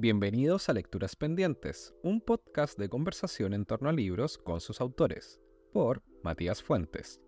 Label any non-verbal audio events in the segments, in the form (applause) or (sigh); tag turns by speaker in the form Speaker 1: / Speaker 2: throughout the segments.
Speaker 1: Bienvenidos a Lecturas Pendientes, un podcast de conversación en torno a libros con sus autores, por Matías Fuentes.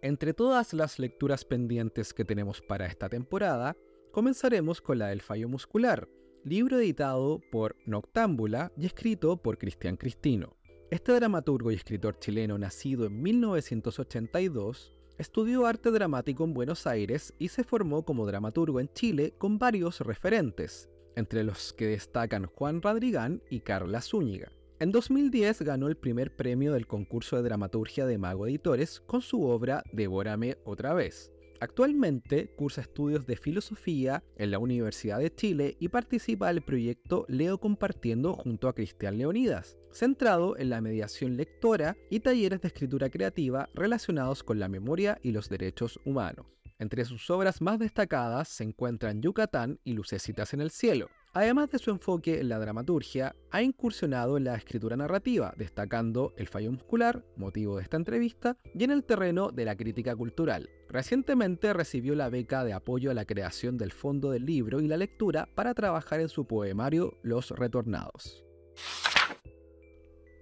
Speaker 1: Entre todas las lecturas pendientes que tenemos para esta temporada, comenzaremos con la del fallo muscular, libro editado por Noctámbula y escrito por Cristian Cristino. Este dramaturgo y escritor chileno nacido en 1982 Estudió arte dramático en Buenos Aires y se formó como dramaturgo en Chile con varios referentes, entre los que destacan Juan Radrigán y Carla Zúñiga. En 2010 ganó el primer premio del concurso de dramaturgia de Mago Editores con su obra Devórame otra vez. Actualmente cursa estudios de filosofía en la Universidad de Chile y participa del proyecto Leo Compartiendo junto a Cristian Leonidas, centrado en la mediación lectora y talleres de escritura creativa relacionados con la memoria y los derechos humanos. Entre sus obras más destacadas se encuentran Yucatán y Lucecitas en el cielo, Además de su enfoque en la dramaturgia, ha incursionado en la escritura narrativa, destacando el fallo muscular, motivo de esta entrevista, y en el terreno de la crítica cultural. Recientemente recibió la beca de apoyo a la creación del Fondo del Libro y la Lectura para trabajar en su poemario Los Retornados.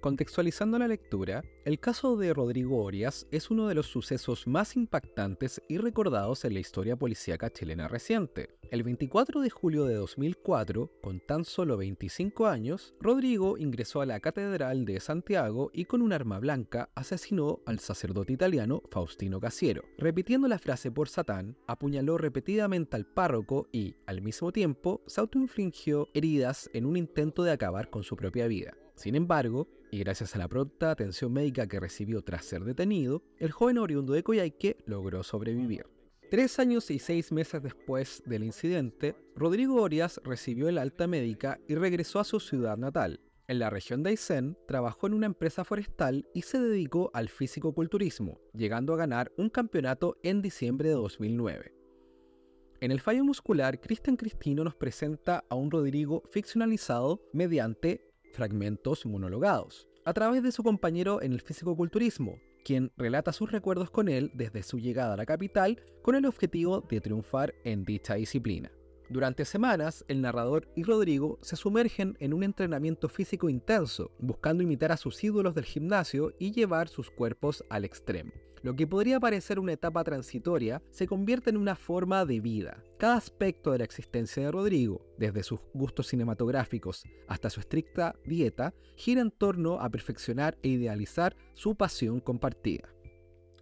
Speaker 1: Contextualizando la lectura, el caso de Rodrigo Orias es uno de los sucesos más impactantes y recordados en la historia policíaca chilena reciente. El 24 de julio de 2004, con tan solo 25 años, Rodrigo ingresó a la Catedral de Santiago y con un arma blanca asesinó al sacerdote italiano Faustino Casiero. Repitiendo la frase por Satán, apuñaló repetidamente al párroco y, al mismo tiempo, se autoinfligió heridas en un intento de acabar con su propia vida. Sin embargo, y gracias a la pronta atención médica que recibió tras ser detenido, el joven oriundo de Coyhaique logró sobrevivir. Tres años y seis meses después del incidente, Rodrigo Orias recibió el alta médica y regresó a su ciudad natal. En la región de Aysén, trabajó en una empresa forestal y se dedicó al físico-culturismo, llegando a ganar un campeonato en diciembre de 2009. En el fallo muscular, Cristian Cristino nos presenta a un Rodrigo ficcionalizado mediante fragmentos monologados, a través de su compañero en el físico-culturismo, quien relata sus recuerdos con él desde su llegada a la capital con el objetivo de triunfar en dicha disciplina. Durante semanas, el narrador y Rodrigo se sumergen en un entrenamiento físico intenso, buscando imitar a sus ídolos del gimnasio y llevar sus cuerpos al extremo. Lo que podría parecer una etapa transitoria se convierte en una forma de vida. Cada aspecto de la existencia de Rodrigo, desde sus gustos cinematográficos hasta su estricta dieta, gira en torno a perfeccionar e idealizar su pasión compartida.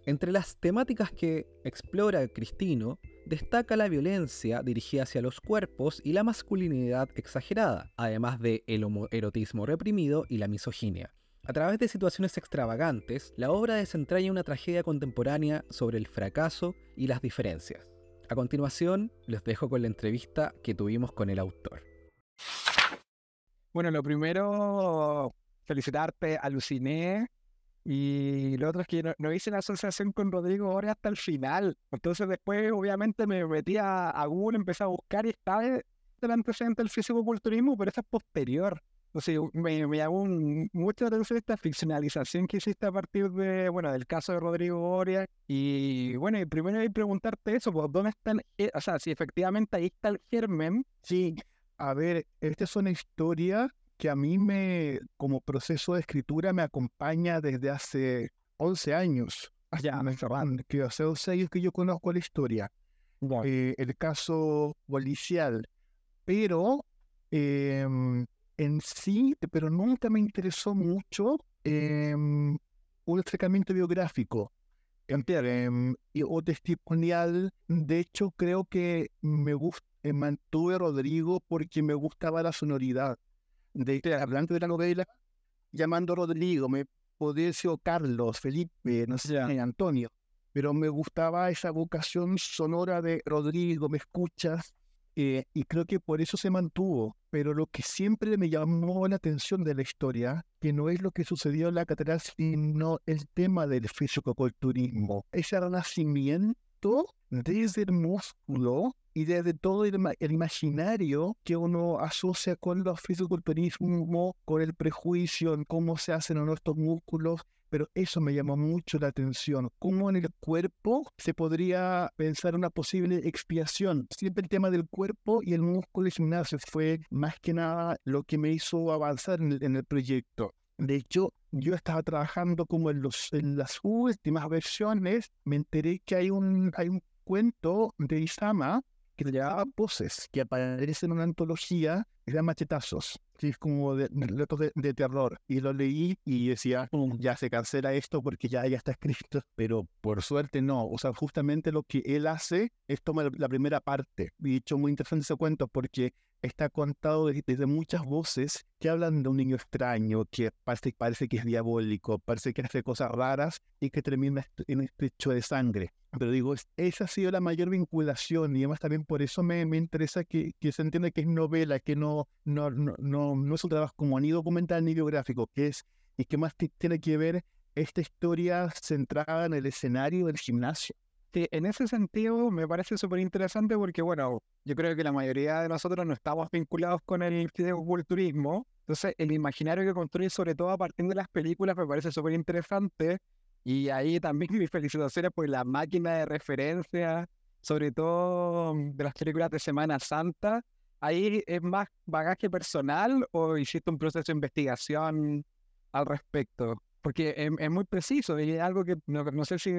Speaker 1: Entre las temáticas que explora Cristino, destaca la violencia dirigida hacia los cuerpos y la masculinidad exagerada, además de el homoerotismo reprimido y la misoginia. A través de situaciones extravagantes, la obra desentraña una tragedia contemporánea sobre el fracaso y las diferencias. A continuación, les dejo con la entrevista que tuvimos con el autor.
Speaker 2: Bueno, lo primero, felicitarte, aluciné. Y lo otro es que no, hice la asociación con Rodrigo ahora hasta el final. Entonces después, obviamente, me metí a, Google, empecé a buscar y estaba el antecedente del físico-culturismo, pero eso es posterior. Entonces, me, me llamó mucho la atención esta ficcionalización que hiciste a partir de, bueno, del caso de Rodrigo Oria. Y bueno, y primero hay que preguntarte eso, pues, ¿dónde están? Eh, o sea, si efectivamente ahí está el germen.
Speaker 3: Sí, a ver, esta es una historia que a mí me, como proceso de escritura, me acompaña desde hace 11 años.
Speaker 2: Ya,
Speaker 3: que hace 11 años que yo conozco la historia. Eh, el caso policial. Pero eh, en sí, pero nunca me interesó mucho em, un acercamiento biográfico em, o testimonial. De hecho, creo que me gusta, eh, mantuve a Rodrigo porque me gustaba la sonoridad. De hablando de la novela, llamando a Rodrigo, me podía decir Carlos, Felipe, no sé, Antonio, pero me gustaba esa vocación sonora de Rodrigo, me escuchas, eh, y creo que por eso se mantuvo. Pero lo que siempre me llamó la atención de la historia, que no es lo que sucedió en la catedral, sino el tema del fisicoculturismo. Ese renacimiento desde el músculo y desde todo el, imaginario que uno asocia con el fisicoculturismo, con el prejuicio en cómo se hacen nuestros músculos, pero eso me llamó mucho la atención. ¿Cómo en el cuerpo se podría pensar una posible expiación? Siempre el tema del cuerpo y el músculo y gimnasio fue más que nada lo que me hizo avanzar en el, proyecto. De hecho, yo estaba trabajando como en, los, en las últimas versiones, me enteré que hay un, hay un cuento de Isama que se llamaba Poses, que aparece en una antología llama Machetazos, que es como de, de, de, terror. Y lo leí y decía, ya se cancela esto porque ya, ya está escrito, (laughs) pero por suerte no. O sea, justamente lo que él hace es tomar la primera parte. Y hecho, muy interesante ese cuento porque está contado desde, muchas voces que hablan de un niño extraño, que parece, parece que es diabólico, parece que hace cosas raras y que termina en este hecho de sangre. Pero digo, esa ha sido la mayor vinculación y además también por eso me, me interesa que, que, se entienda que es novela, que no, no, no, no, no es un trabajo como ni documental ni biográfico, que es y que más tiene que ver esta historia centrada en el escenario del gimnasio
Speaker 2: en ese sentido me parece súper interesante porque, bueno, yo creo que la mayoría de nosotros no estamos vinculados con el fideoculturismo. Entonces, el imaginario que construye, sobre todo a partir de las películas, me parece súper interesante. Y ahí también (laughs) mis felicitaciones por la máquina de referencia, sobre todo mm, de las películas de Semana Santa. ¿Ahí es más bagaje personal o hiciste un proceso de investigación al respecto? Porque es, muy preciso y es algo que no, sé si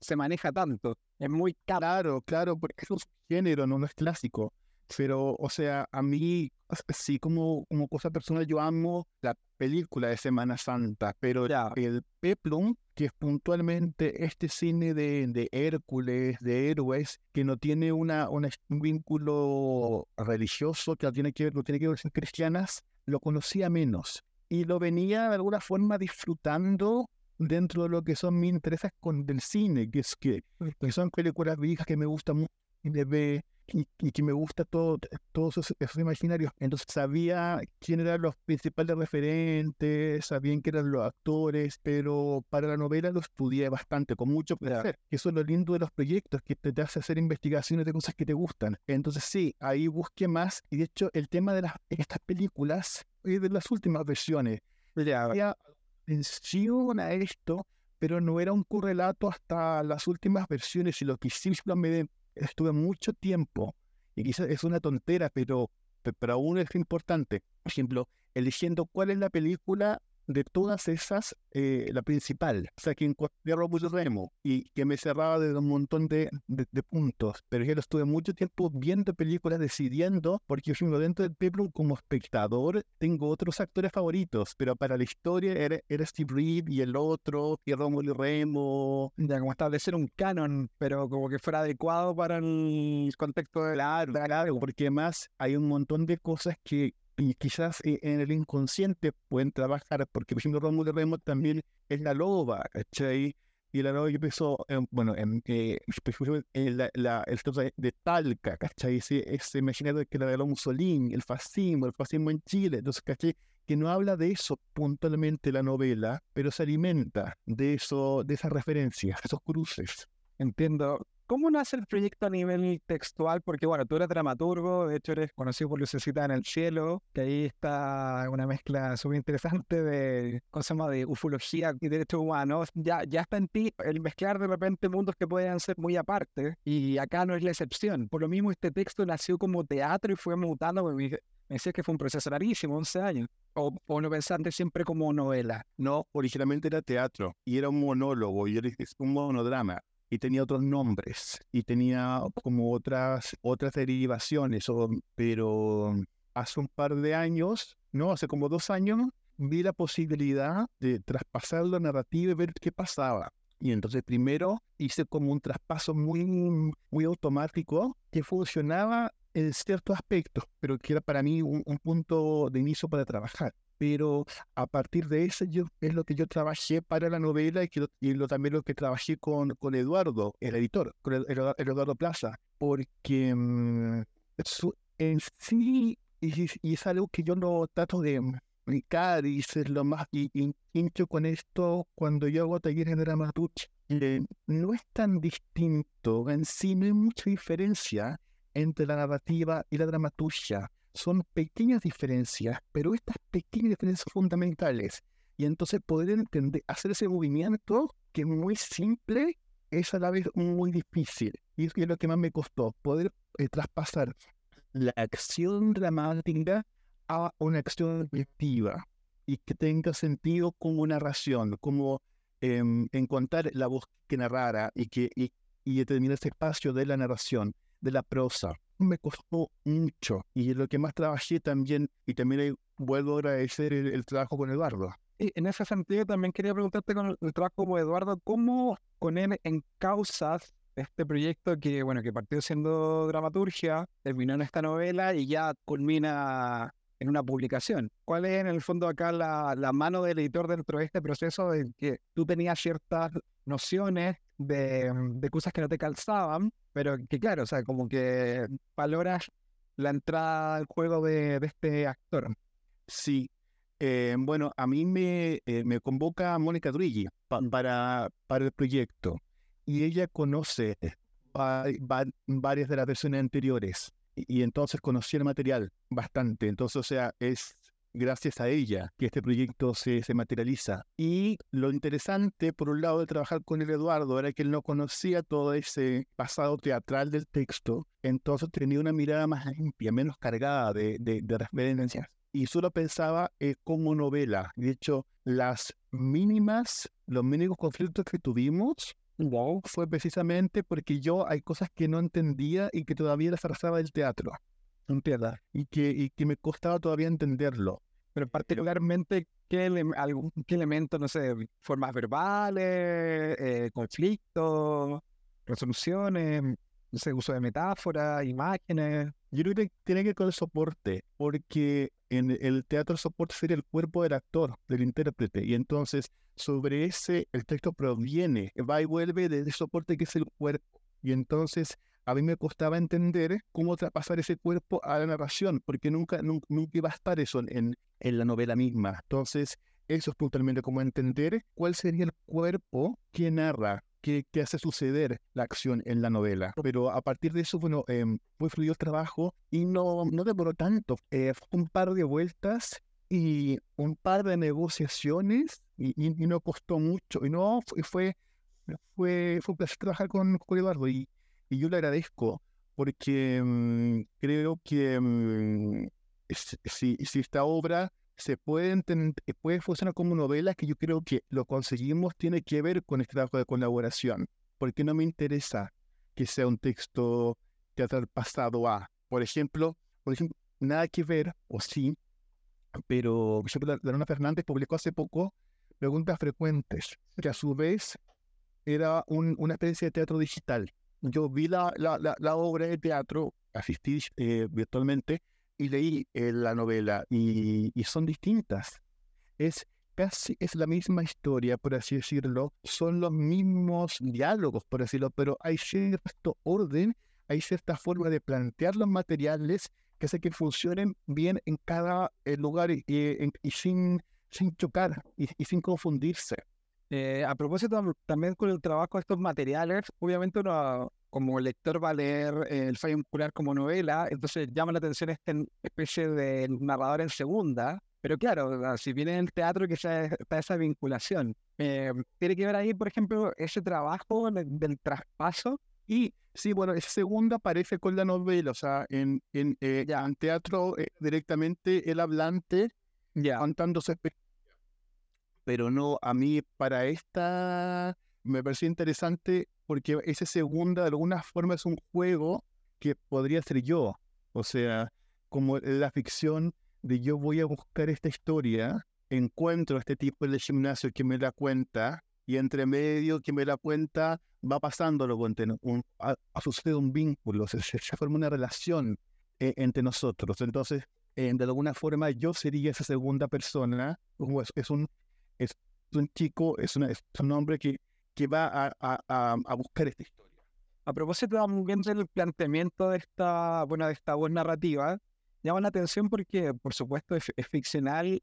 Speaker 2: se maneja tanto. Es muy
Speaker 3: Claro, claro, porque es un género, no, es clásico. Pero, o sea, a mí, sí, como, como cosa personal, yo amo la película de Semana Santa, pero ya. el Peplum, que es puntualmente este cine de, de Hércules, de héroes, que no tiene una, un vínculo religioso, que tiene que ver, no tiene que ver con cristianas, lo conocía menos y lo venía de alguna forma disfrutando dentro de lo que son mis intereses con del cine, que es que, que son películas viejas que me gustan mucho y ve y, que me gusta todo, todos esos, imaginarios. Entonces sabía quién eran los principales referentes, sabían quién eran los actores, pero para la novela lo estudié bastante, con mucho placer. Eso es lo lindo de los proyectos, que te, hace hacer investigaciones de cosas que te gustan. Entonces sí, ahí busqué más y de hecho el tema de las, estas películas de las últimas versiones. Ya. Atención a esto, pero no era un correlato hasta las últimas versiones y lo que sí me estuve mucho tiempo, y quizás es una tontera, pero, pero aún es importante. Por ejemplo, eligiendo cuál es la película de todas esas, eh, la principal, o sea, que encontré Robus Remo y que me cerraba de un montón de, de, puntos, pero yo estuve mucho tiempo viendo películas, decidiendo, porque yo dentro del Peplum como espectador tengo otros actores favoritos, pero para la historia era, era Steve Reed y el otro, y Rómulo y Remo.
Speaker 2: Ya, como establecer un canon, pero como que fuera adecuado para el contexto de la
Speaker 3: Claro, porque además hay un montón de cosas que y quizás eh, en el inconsciente pueden trabajar, porque por ejemplo Rómulo Remo también es la loba, ¿cachai? Y la loba yo pienso, bueno, en, eh, la, la, el de Talca, ¿cachai? Ese, ese imaginario que la de Mussolini, el fascismo, el fascismo en Chile, entonces, ¿cachai? Que no habla de eso puntualmente la novela, pero se alimenta de eso, de esas referencias, esos cruces.
Speaker 2: Entiendo. ¿Cómo nace el proyecto a nivel textual? Porque, bueno, tú eres dramaturgo, de hecho eres conocido por Lucecita en el Cielo, que ahí está una mezcla súper interesante de, ¿cómo se llama?, de ufología y derechos humanos. Ya, ya está en ti el mezclar de repente mundos que pueden ser muy aparte, y acá no es la excepción. Por lo mismo, este texto nació como teatro y fue mutando, me, me decías que fue un proceso rarísimo, 11 años. O, o no pensaste siempre como novela.
Speaker 3: No, originalmente era teatro y era un monólogo y era un monodrama y tenía otros nombres y tenía como otras, otras derivaciones, pero hace un par de años, no, hace como dos años, vi la posibilidad de traspasar la narrativa y ver qué pasaba. Y entonces primero hice como un traspaso muy, muy automático que funcionaba en ciertos aspectos, pero que era para mí un punto de inicio para trabajar pero a partir de eso yo, es lo que yo trabajé para la novela y, que y lo, también lo que trabajé con, con Eduardo, el editor, con el, Eduardo Plaza, porque mm, en sí y, es algo que yo no trato de explicar y ser lo más y, hincho con esto cuando yo hago talleres de dramaturgia. Eh, no es tan distinto, en sí no hay mucha diferencia entre la narrativa y la dramaturgia son pequeñas diferencias, pero estas pequeñas diferencias fundamentales. Y entonces poder entender, hacer ese movimiento que es muy simple, es a la vez muy difícil. Y es lo que más me costó, poder eh, traspasar la acción dramática a una acción objetiva y que tenga sentido como narración, como em, encontrar la voz que narrara y que y, y determinar ese espacio de la narración, de la prosa. Me costó mucho y lo que más trabajé también, y también vuelvo a agradecer el, trabajo con Eduardo.
Speaker 2: Y en ese sentido también quería preguntarte con el, trabajo como Eduardo, ¿cómo con él en causas este proyecto que, bueno, que partió siendo dramaturgia, terminó en esta novela y ya culmina en una publicación. ¿Cuál es en el fondo acá la, la mano del editor dentro de este proceso en que tú tenías ciertas nociones de, de, cosas que no te calzaban, pero que claro, o sea, como que valoras la entrada al juego de, de este actor?
Speaker 3: Sí. Eh, bueno, a mí me, eh, me convoca Mónica Druggi para, para el proyecto y ella conoce varias de las versiones anteriores y, entonces conocí el material bastante. Entonces, o sea, es gracias a ella que este proyecto se, se, materializa. Y lo interesante, por un lado, de trabajar con el Eduardo era que él no conocía todo ese pasado teatral del texto, entonces tenía una mirada más limpia, menos cargada de, de, referencias. Y solo pensaba eh, como novela. De hecho, las mínimas, los mínimos conflictos que tuvimos Wow. Fue precisamente porque yo hay cosas que no entendía y que todavía las arrastraba del teatro. ¿Entiendes? Y que, y que me costaba todavía entenderlo.
Speaker 2: Pero particularmente, ¿qué, algún, qué elemento, no sé, formas verbales, eh, conflictos, resoluciones, no sé, uso de metáforas, imágenes?
Speaker 3: Yo creo que tiene que ver con el soporte, porque en el teatro soporte sería el cuerpo del actor, del intérprete, y entonces sobre ese el texto proviene, va y vuelve de ese soporte que es el cuerpo. Y entonces a mí me costaba entender cómo traspasar ese cuerpo a la narración, porque nunca, nunca, iba a estar eso en, en la novela misma. Entonces, eso es puntualmente como entender cuál sería el cuerpo que narra que, hace suceder la acción en la novela. Pero a partir de eso, bueno, eh, fue fluido el trabajo y no, no demoró tanto. Eh, fue un par de vueltas y un par de negociaciones y, y, no costó mucho. Y no, fue, fue, fue, un placer trabajar con, con Eduardo y, y yo le agradezco porque mm, creo que mm, si, si esta obra se puede, eh, puede funcionar como novela, que yo creo que lo conseguimos, tiene que ver con este trabajo de colaboración, porque no me interesa que sea un texto teatral pasado a, por ejemplo, por ejemplo, nada que ver, o sí, pero por ejemplo, Lorena Fernández publicó hace poco Preguntas Frecuentes, que a su vez era una especie de teatro digital. Yo vi la, obra de teatro, asistí eh, virtualmente, y leí eh, la novela y, son distintas. Es casi es la misma historia, por así decirlo, son los mismos diálogos, por decirlo, pero hay cierto orden, hay cierta forma de plantear los materiales que hace que funcionen bien en cada eh, lugar y, y, sin, sin chocar y, sin confundirse.
Speaker 2: Eh, a propósito también con el trabajo de estos materiales, obviamente uno como lector va a leer eh, El fallo muscular como novela, entonces llama la atención esta especie de narrador en segunda, pero claro, si viene en el teatro que ya está esa vinculación. Eh, tiene que ver ahí, por ejemplo, ese trabajo del, traspaso.
Speaker 3: Y sí, bueno, esa segunda aparece con la novela, o sea, en, en, eh, ya, en teatro directamente el hablante ya. contando su Pero no, a mí para esta me pareció interesante porque ese segunda de alguna forma es un juego que podría ser yo. O sea, como la ficción de yo voy a buscar esta historia, encuentro a este tipo de gimnasio que me la cuenta y entre medio que me la cuenta va pasando lo un, a, sucede un vínculo, se, forma una relación eh, entre nosotros. Entonces, eh, de alguna forma yo sería esa segunda persona, es, es un, chico, es, es un hombre que que va a, buscar esta historia.
Speaker 2: A propósito también del planteamiento de esta, bueno, de esta voz narrativa, llama la atención porque, por supuesto, es, ficcional,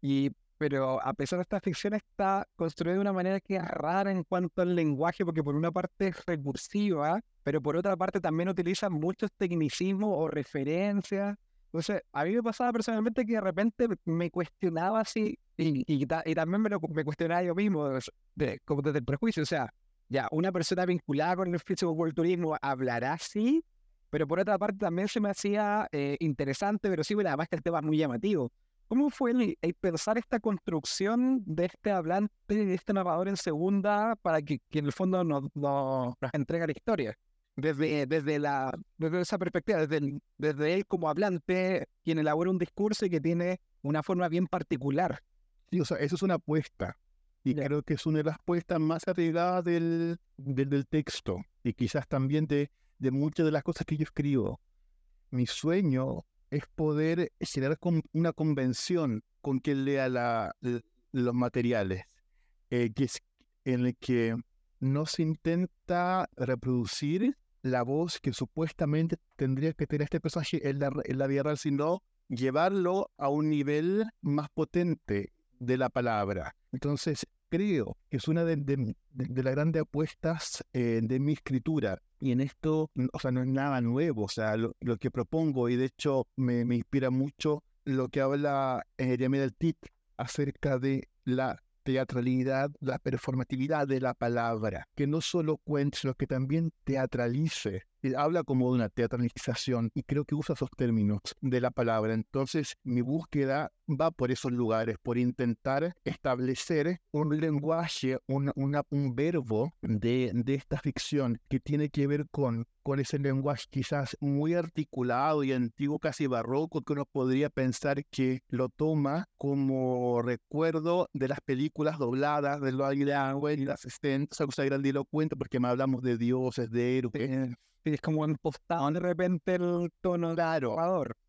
Speaker 2: y, pero a pesar de esta ficción está construida de una manera que es rara en cuanto al lenguaje, porque por una parte es recursiva, pero por otra parte también utiliza muchos tecnicismos o referencias Entonces, a mí me pasaba personalmente que de repente me cuestionaba así, y, y, también me, lo, me cuestionaba yo mismo, como desde el prejuicio, o sea, ya, una persona vinculada con el fisicoculturismo hablará así, pero por otra parte también se me hacía eh, interesante, pero sí, además que el tema es muy llamativo. ¿Cómo fue pensar esta construcción de este hablante, de este narrador en segunda, para que, en el fondo nos, nos, entregue la historia? Desde, desde, la, desde esa perspectiva, desde, desde él como hablante, quien elabora un discurso y que tiene una forma bien particular.
Speaker 3: Sí, o sea, eso es una apuesta. Y creo que es una de las apuestas más arriesgadas del, del, del texto y quizás también de, de muchas de las cosas que yo escribo. Mi sueño es poder generar una convención con quien lea la, los materiales, eh, que es en el que no se intenta reproducir la voz que supuestamente tendría que tener este personaje en la, en la vida real, sino llevarlo a un nivel más potente de la palabra. Entonces, creo que es una de, las grandes apuestas eh, de mi escritura. Y en esto, o sea, no es nada nuevo, o sea, lo, que propongo, y de hecho me, inspira mucho lo que habla eh, del Tit acerca de la teatralidad, la performatividad de la palabra, que no solo cuente, sino que también teatralice habla como de una teatralización y creo que usa esos términos de la palabra. Entonces, mi búsqueda va por esos lugares, por intentar establecer un lenguaje, un, un verbo de, de, esta ficción que tiene que ver con, con ese lenguaje quizás muy articulado y antiguo, casi barroco, que uno podría pensar que lo toma como recuerdo de las películas dobladas de Lloyd Langwell y las Assistentes, algo grandilocuente porque hablamos de dioses, de héroes
Speaker 2: es como impostado de repente el tono
Speaker 3: claro,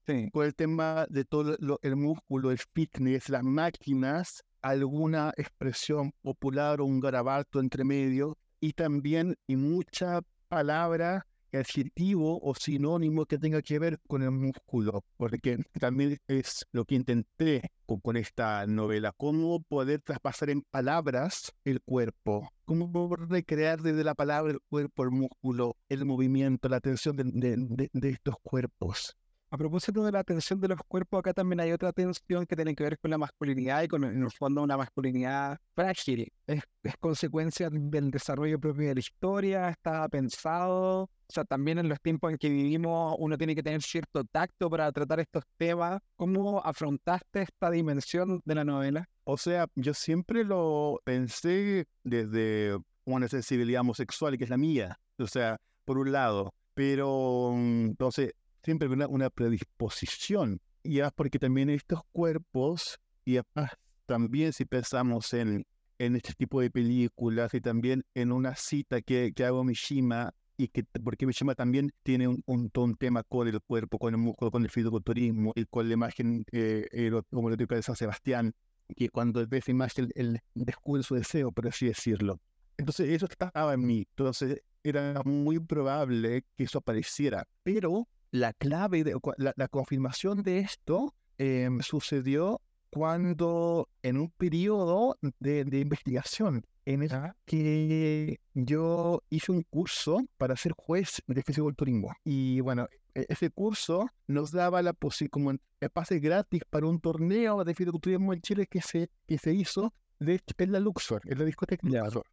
Speaker 3: sí. con el tema de todo el músculo, el fitness, las máquinas, alguna expresión popular o un garabato entre medio y también y mucha palabra adjetivo o sinónimo que tenga que ver con el músculo, porque también es lo que intenté con, esta novela, cómo poder traspasar en palabras el cuerpo, cómo recrear desde la palabra el cuerpo, el músculo, el movimiento, la tensión de, de estos cuerpos.
Speaker 2: A propósito de la tensión de los cuerpos, acá también hay otra tensión que tiene que ver con la masculinidad y con, en el fondo, una masculinidad frágil. Es, consecuencia del desarrollo propio de la historia, está pensado. O sea, también en los tiempos en que vivimos, uno tiene que tener cierto tacto para tratar estos temas. ¿Cómo afrontaste esta dimensión de la novela?
Speaker 3: O sea, yo siempre lo pensé desde una sensibilidad homosexual, que es la mía. O sea, por un lado. Pero mm, entonces siempre una, una predisposición. Y es porque también estos cuerpos, y además también si pensamos en, en este tipo de películas y también en una cita que, que hago Mishima, y que porque Mishima también tiene un, un, tema con el cuerpo, con el músculo, con el fisiculturismo y con la imagen eh, lo de San Sebastián, que cuando ve esa imagen, él descubre su deseo, por así decirlo. Entonces eso estaba en mí, entonces era muy probable que eso apareciera, pero la clave, de, la, confirmación de esto em, sucedió cuando en un periodo de, investigación en el que yo hice un curso para ser juez de fisiculturismo. Y bueno, e, ese curso nos daba la posibilidad, como el pase gratis para un torneo de fisiculturismo en Chile que se, que se hizo de, en la Luxor, en la discoteca Luxor.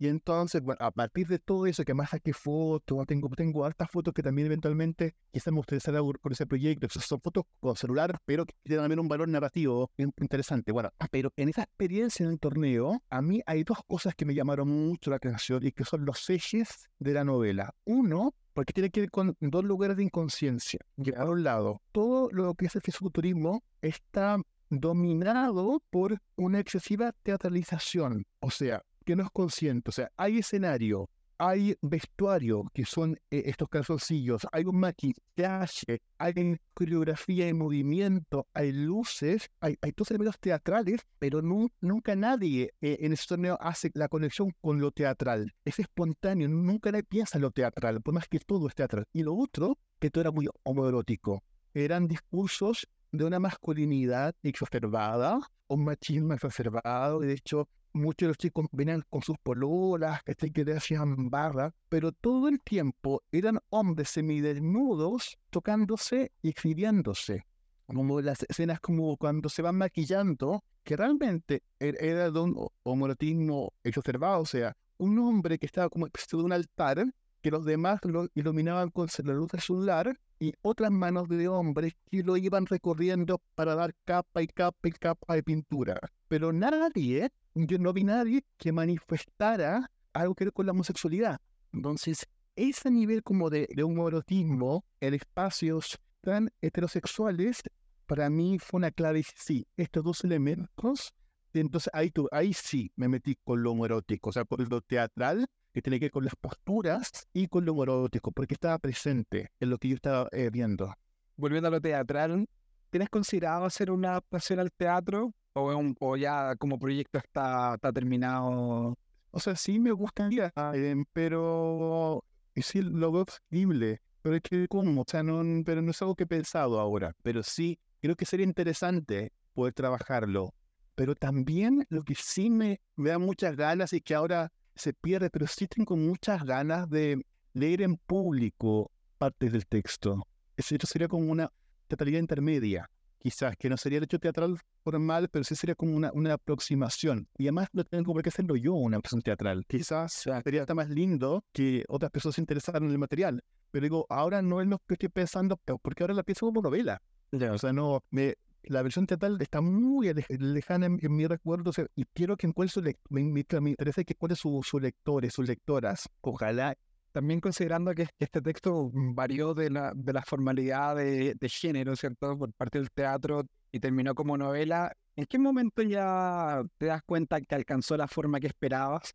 Speaker 3: Y entonces, bueno, a partir de todo eso, que más saqué fotos, tengo, tengo hartas fotos que también eventualmente quizás me algo con ese proyecto. son fotos con celular, pero que tienen también un valor narrativo interesante. Bueno, pero en esa experiencia en el torneo, a mí hay dos cosas que me llamaron mucho la atención y que son los ejes de la novela. Uno, porque tiene que ver con dos lugares de inconsciencia. Que a un lado, todo lo que es el fisiculturismo está dominado por una excesiva teatralización. O sea, que no es consciente. O sea, hay escenario, hay vestuario, que son eh, estos calzoncillos, hay un maquillaje, hay coreografía y movimiento, hay luces, hay, hay todos elementos teatrales, pero nunca nadie eh, en ese torneo hace la conexión con lo teatral. Es espontáneo, nunca nadie piensa en lo teatral, por más que todo es teatral. Y lo otro, que todo era muy homoerótico. Eran discursos de una masculinidad exacerbada, un machismo exacerbado, y de hecho muchos de los chicos venían con sus pololas, que le hacían barra, pero todo el tiempo eran hombres semidesnudos tocándose y exhibiéndose. como las escenas como cuando se van maquillando, que realmente er, era de un homoerotismo exacerbado, o sea, un hombre que estaba como de un altar, que los demás lo iluminaban con la luz celular, y otras manos de hombres que lo iban recorriendo para dar capa y capa y capa de pintura. Pero nadie, yo no vi nadie que manifestara algo que ver con la homosexualidad. Entonces, ese nivel como de, de homoerotismo en espacios tan heterosexuales, para mí fue una clave, sí, estos dos elementos, entonces ahí, tú, ahí sí me metí con lo homoerótico, o sea, con lo teatral, que tiene que ver con las posturas y con lo homoerótico, porque estaba presente en lo que yo estaba eh, viendo.
Speaker 2: Volviendo a lo teatral, ¿tienes considerado hacer una adaptación al teatro o, o ya como proyecto está, está terminado?
Speaker 3: O sea, sí me gustaría, eh, pero sí lo veo factible. Pero es que, ¿cómo? O sea, no, pero no es algo que he pensado ahora. Pero sí, creo que sería interesante poder trabajarlo. Pero también lo que sí me, me da muchas ganas y que ahora se pierde, pero sí tengo muchas ganas de leer en público partes del texto. Eso sería como una teatralidad intermedia, quizás, que no sería el hecho teatral formal, pero sí sería como una, una aproximación. Y además no tengo por qué hacerlo yo, una aproximación teatral. Quizás sería hasta más lindo que otras personas se interesaran en el material. Pero digo, ahora no es lo que estoy pensando, porque ahora la pienso como novela. O sea, no, me, la versión teatral está muy lejana en, mi recuerdo y quiero que encuentre su me, me, me, interesa que encuentre sus su lectores, sus lectoras. Ojalá.
Speaker 2: También considerando que este texto varió de la, de la formalidad de, de género, ¿cierto? Por parte del teatro y terminó como novela. ¿En qué momento ya te das cuenta que alcanzó la forma que esperabas?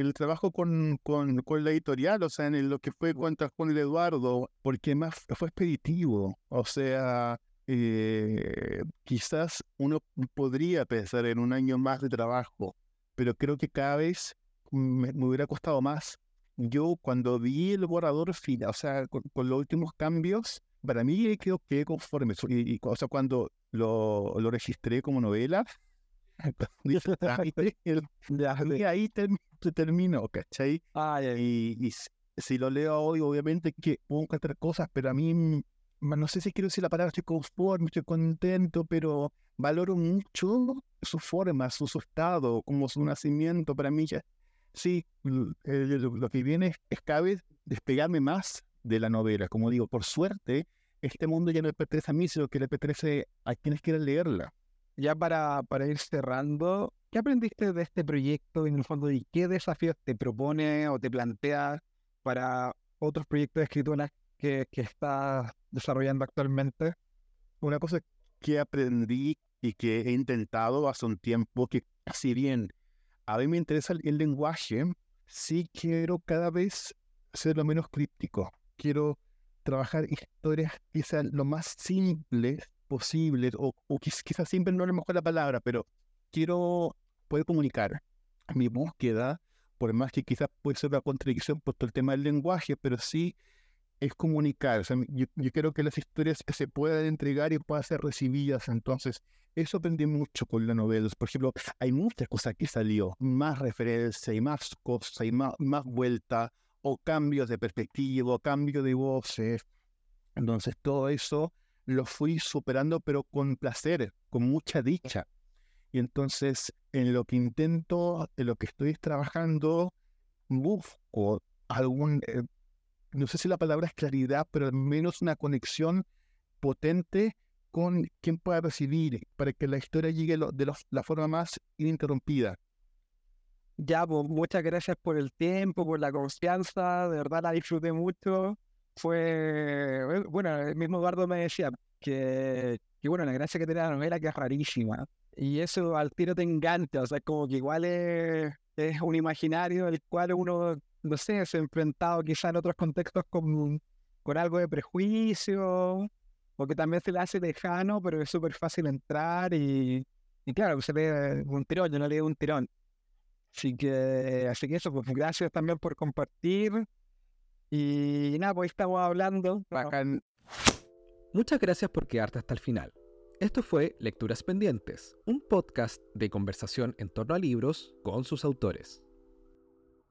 Speaker 3: el trabajo con, con, con, la editorial, o sea, en lo que fue contra Juan y Eduardo, porque más fue expeditivo, o sea, eh, quizás uno podría pensar en un año más de trabajo, pero creo que cada vez me, hubiera costado más. Yo cuando vi el borrador final, o sea, con, los últimos cambios, para mí creo que conforme. Y, o sea, cuando lo, lo registré como novela, (laughs) y (laughs) (laughs) ahí se terminó, ¿cachai? y, y, si lo leo hoy, obviamente que puedo encontrar cosas, pero a mí no sé si quiero decir la palabra estoy conforme, estoy contento, pero valoro mucho su forma, su, estado, como su nacimiento. Para mí, ya, sí, lo que viene es, cada vez despegarme más de la novela. Como digo, por suerte, este mundo ya no le pertenece a mí, sino que le pertenece a quienes quieran leerla.
Speaker 2: Ya para, para ir cerrando, ¿qué aprendiste de este proyecto en el fondo y qué desafíos te propone o te plantea para otros proyectos de escritura que, que estás desarrollando actualmente?
Speaker 3: Una cosa que aprendí y que he intentado hace un tiempo, que si bien a mí me interesa el, lenguaje, sí quiero cada vez ser lo menos críptico. Quiero trabajar historias que sean lo más simples posibles, o, o quizás siempre no es mejor la palabra, pero quiero poder comunicar mi búsqueda, por más que quizás puede ser una contradicción por todo el tema del lenguaje, pero sí es comunicar. O sea, yo, quiero que las historias se puedan entregar y puedan ser recibidas. Entonces, eso aprendí mucho con la novela. Por ejemplo, hay muchas cosas que salió, más referencia y más cosas y más, más vuelta, o cambios de perspectiva, o cambio de voces. Entonces, todo eso lo fui superando, pero con placer, con mucha dicha. Y entonces, en lo que intento, en lo que estoy trabajando, busco algún, eh, no sé si la palabra es claridad, pero al menos una conexión potente con quien pueda recibir para que la historia llegue de la forma más ininterrumpida.
Speaker 2: Ya, pues muchas gracias por el tiempo, por la confianza, de verdad la disfruté mucho. Fue, bueno, el mismo Eduardo me decía que, que bueno, la gracia que tiene la novela que es rarísima. Y eso al tiro te encanta, o sea, como que igual es, es un imaginario el cual uno no sé, se ha enfrentado quizá en otros contextos con, con algo de prejuicio, o que también se le hace lejano, pero es súper fácil entrar y, y claro, se lee un tirón, yo no leo un tirón. Así que, así que eso, pues gracias también por compartir. Y nada, pues estamos hablando.
Speaker 1: Muchas gracias por quedarte hasta el final. Esto fue Lecturas Pendientes, un podcast de conversación en torno a libros con sus autores.